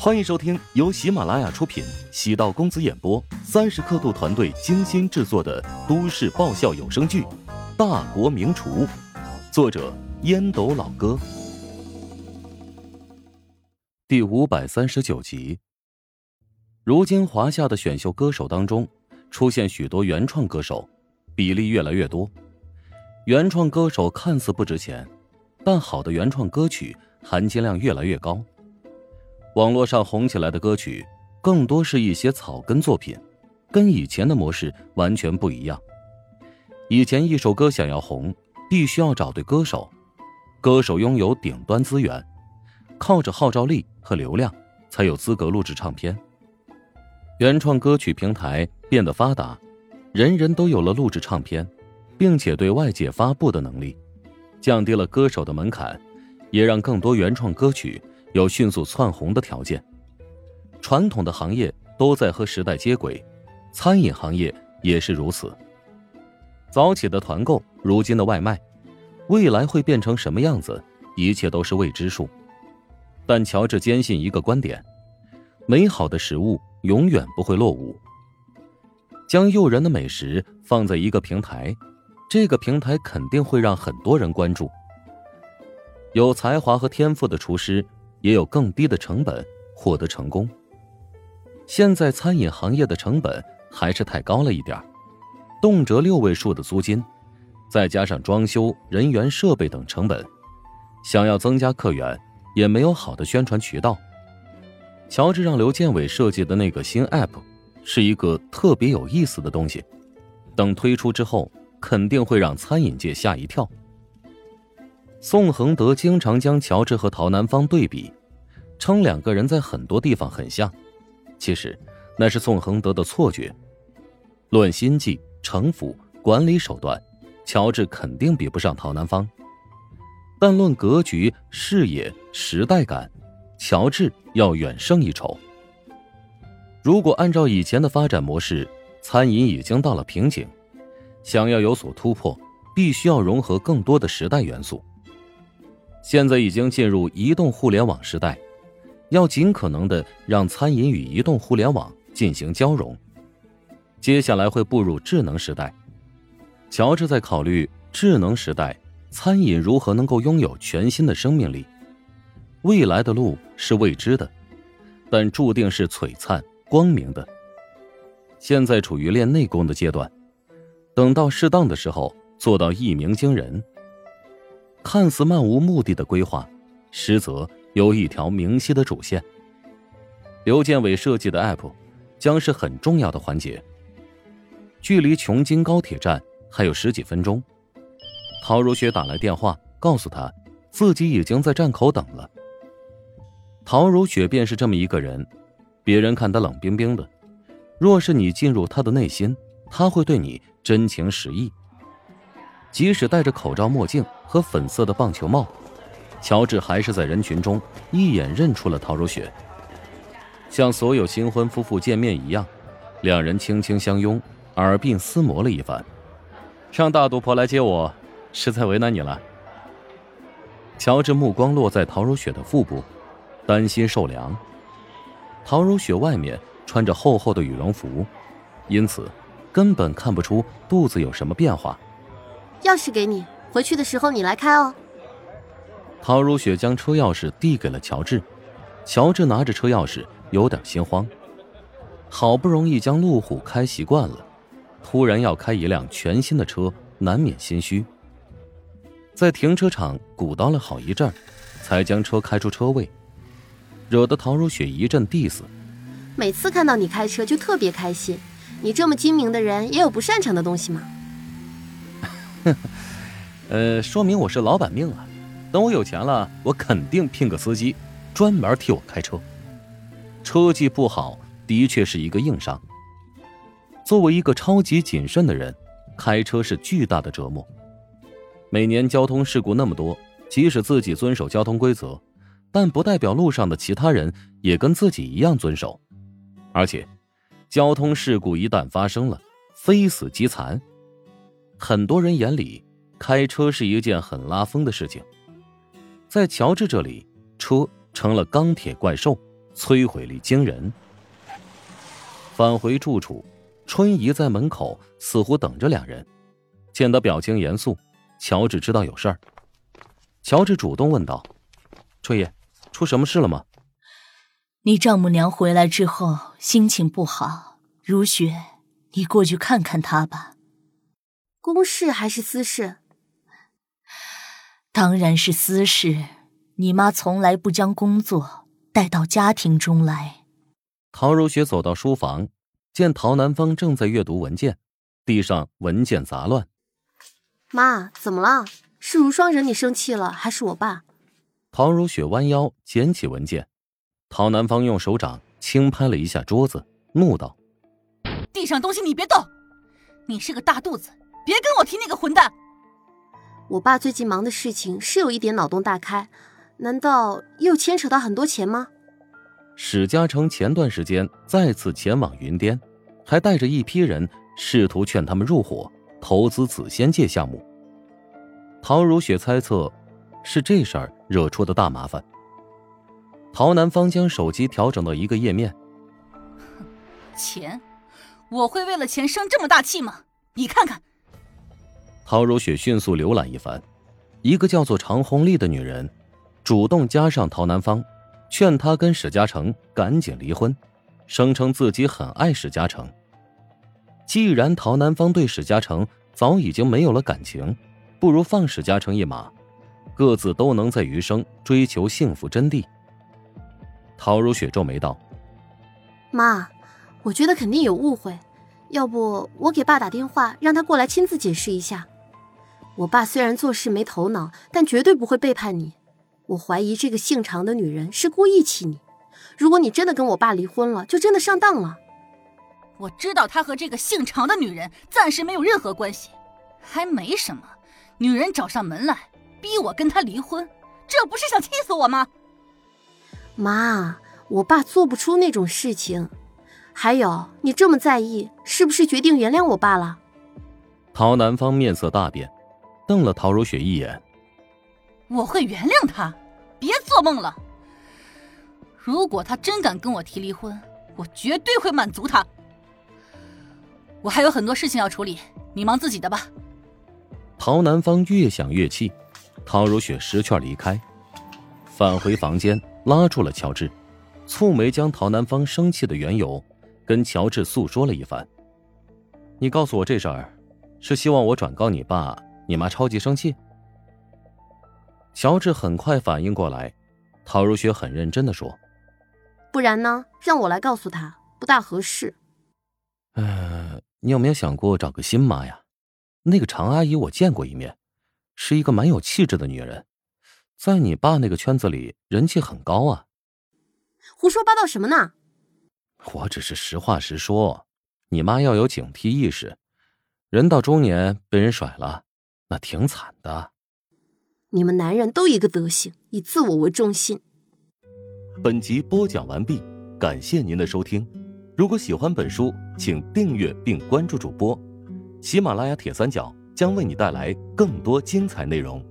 欢迎收听由喜马拉雅出品、喜道公子演播、三十刻度团队精心制作的都市爆笑有声剧《大国名厨》，作者烟斗老哥，第五百三十九集。如今华夏的选秀歌手当中，出现许多原创歌手，比例越来越多。原创歌手看似不值钱，但好的原创歌曲含金量越来越高。网络上红起来的歌曲，更多是一些草根作品，跟以前的模式完全不一样。以前一首歌想要红，必须要找对歌手，歌手拥有顶端资源，靠着号召力和流量，才有资格录制唱片。原创歌曲平台变得发达，人人都有了录制唱片，并且对外界发布的能力，降低了歌手的门槛，也让更多原创歌曲。有迅速窜红的条件，传统的行业都在和时代接轨，餐饮行业也是如此。早起的团购，如今的外卖，未来会变成什么样子，一切都是未知数。但乔治坚信一个观点：美好的食物永远不会落伍。将诱人的美食放在一个平台，这个平台肯定会让很多人关注。有才华和天赋的厨师。也有更低的成本获得成功。现在餐饮行业的成本还是太高了一点动辄六位数的租金，再加上装修、人员、设备等成本，想要增加客源，也没有好的宣传渠道。乔治让刘建伟设计的那个新 App，是一个特别有意思的东西，等推出之后，肯定会让餐饮界吓一跳。宋恒德经常将乔治和陶南方对比，称两个人在很多地方很像。其实那是宋恒德的错觉。论心计、城府、管理手段，乔治肯定比不上陶南方。但论格局、视野、时代感，乔治要远胜一筹。如果按照以前的发展模式，餐饮已经到了瓶颈，想要有所突破，必须要融合更多的时代元素。现在已经进入移动互联网时代，要尽可能的让餐饮与移动互联网进行交融。接下来会步入智能时代，乔治在考虑智能时代餐饮如何能够拥有全新的生命力。未来的路是未知的，但注定是璀璨光明的。现在处于练内功的阶段，等到适当的时候做到一鸣惊人。看似漫无目的的规划，实则有一条明晰的主线。刘建伟设计的 App 将是很重要的环节。距离琼京高铁站还有十几分钟，陶如雪打来电话，告诉他自己已经在站口等了。陶如雪便是这么一个人，别人看他冷冰冰的，若是你进入他的内心，他会对你真情实意。即使戴着口罩、墨镜和粉色的棒球帽，乔治还是在人群中一眼认出了陶如雪。像所有新婚夫妇见面一样，两人轻轻相拥，耳鬓厮磨了一番。让大肚婆来接我，实在为难你了。乔治目光落在陶如雪的腹部，担心受凉。陶如雪外面穿着厚厚的羽绒服，因此根本看不出肚子有什么变化。钥匙给你，回去的时候你来开哦。陶如雪将车钥匙递给了乔治，乔治拿着车钥匙，有点心慌。好不容易将路虎开习惯了，突然要开一辆全新的车，难免心虚。在停车场鼓捣了好一阵，才将车开出车位，惹得陶如雪一阵 diss。每次看到你开车就特别开心，你这么精明的人也有不擅长的东西吗？呃，说明我是老板命啊！等我有钱了，我肯定聘个司机，专门替我开车。车技不好，的确是一个硬伤。作为一个超级谨慎的人，开车是巨大的折磨。每年交通事故那么多，即使自己遵守交通规则，但不代表路上的其他人也跟自己一样遵守。而且，交通事故一旦发生了，非死即残。很多人眼里，开车是一件很拉风的事情。在乔治这里，车成了钢铁怪兽，摧毁力惊人。返回住处，春姨在门口似乎等着两人，见他表情严肃，乔治知道有事儿。乔治主动问道：“春姨，出什么事了吗？”你丈母娘回来之后心情不好，如雪，你过去看看她吧。公事还是私事？当然是私事。你妈从来不将工作带到家庭中来。陶如雪走到书房，见陶南方正在阅读文件，地上文件杂乱。妈，怎么了？是如霜惹你生气了，还是我爸？陶如雪弯腰捡起文件，陶南方用手掌轻拍了一下桌子，怒道：“地上东西你别动！你是个大肚子，别跟我提那个混蛋！”我爸最近忙的事情是有一点脑洞大开，难道又牵扯到很多钱吗？史嘉诚前段时间再次前往云巅，还带着一批人试图劝他们入伙投资紫仙界项目。陶如雪猜测，是这事儿惹出的大麻烦。陶南方将手机调整到一个页面。钱，我会为了钱生这么大气吗？你看看。陶如雪迅速浏览一番，一个叫做常红丽的女人，主动加上陶南方，劝他跟史嘉诚赶紧离婚，声称自己很爱史嘉诚。既然陶南方对史嘉诚早已经没有了感情。不如放史嘉诚一马，各自都能在余生追求幸福真谛。陶如雪皱眉道：“妈，我觉得肯定有误会，要不我给爸打电话，让他过来亲自解释一下。我爸虽然做事没头脑，但绝对不会背叛你。我怀疑这个姓常的女人是故意气你。如果你真的跟我爸离婚了，就真的上当了。我知道他和这个姓常的女人暂时没有任何关系，还没什么。”女人找上门来，逼我跟他离婚，这不是想气死我吗？妈，我爸做不出那种事情。还有，你这么在意，是不是决定原谅我爸了？陶南方面色大变，瞪了陶如雪一眼。我会原谅他？别做梦了！如果他真敢跟我提离婚，我绝对会满足他。我还有很多事情要处理，你忙自己的吧。陶南方越想越气，陶如雪识趣离开，返回房间，拉住了乔治，蹙眉将陶南方生气的缘由跟乔治诉说了一番。你告诉我这事儿，是希望我转告你爸，你妈超级生气？乔治很快反应过来，陶如雪很认真的说：“不然呢？让我来告诉他，不大合适。”呃，你有没有想过找个新妈呀？那个常阿姨我见过一面，是一个蛮有气质的女人，在你爸那个圈子里人气很高啊。胡说八道什么呢？我只是实话实说，你妈要有警惕意识，人到中年被人甩了，那挺惨的。你们男人都一个德行，以自我为中心。本集播讲完毕，感谢您的收听。如果喜欢本书，请订阅并关注主播。喜马拉雅铁三角将为你带来更多精彩内容。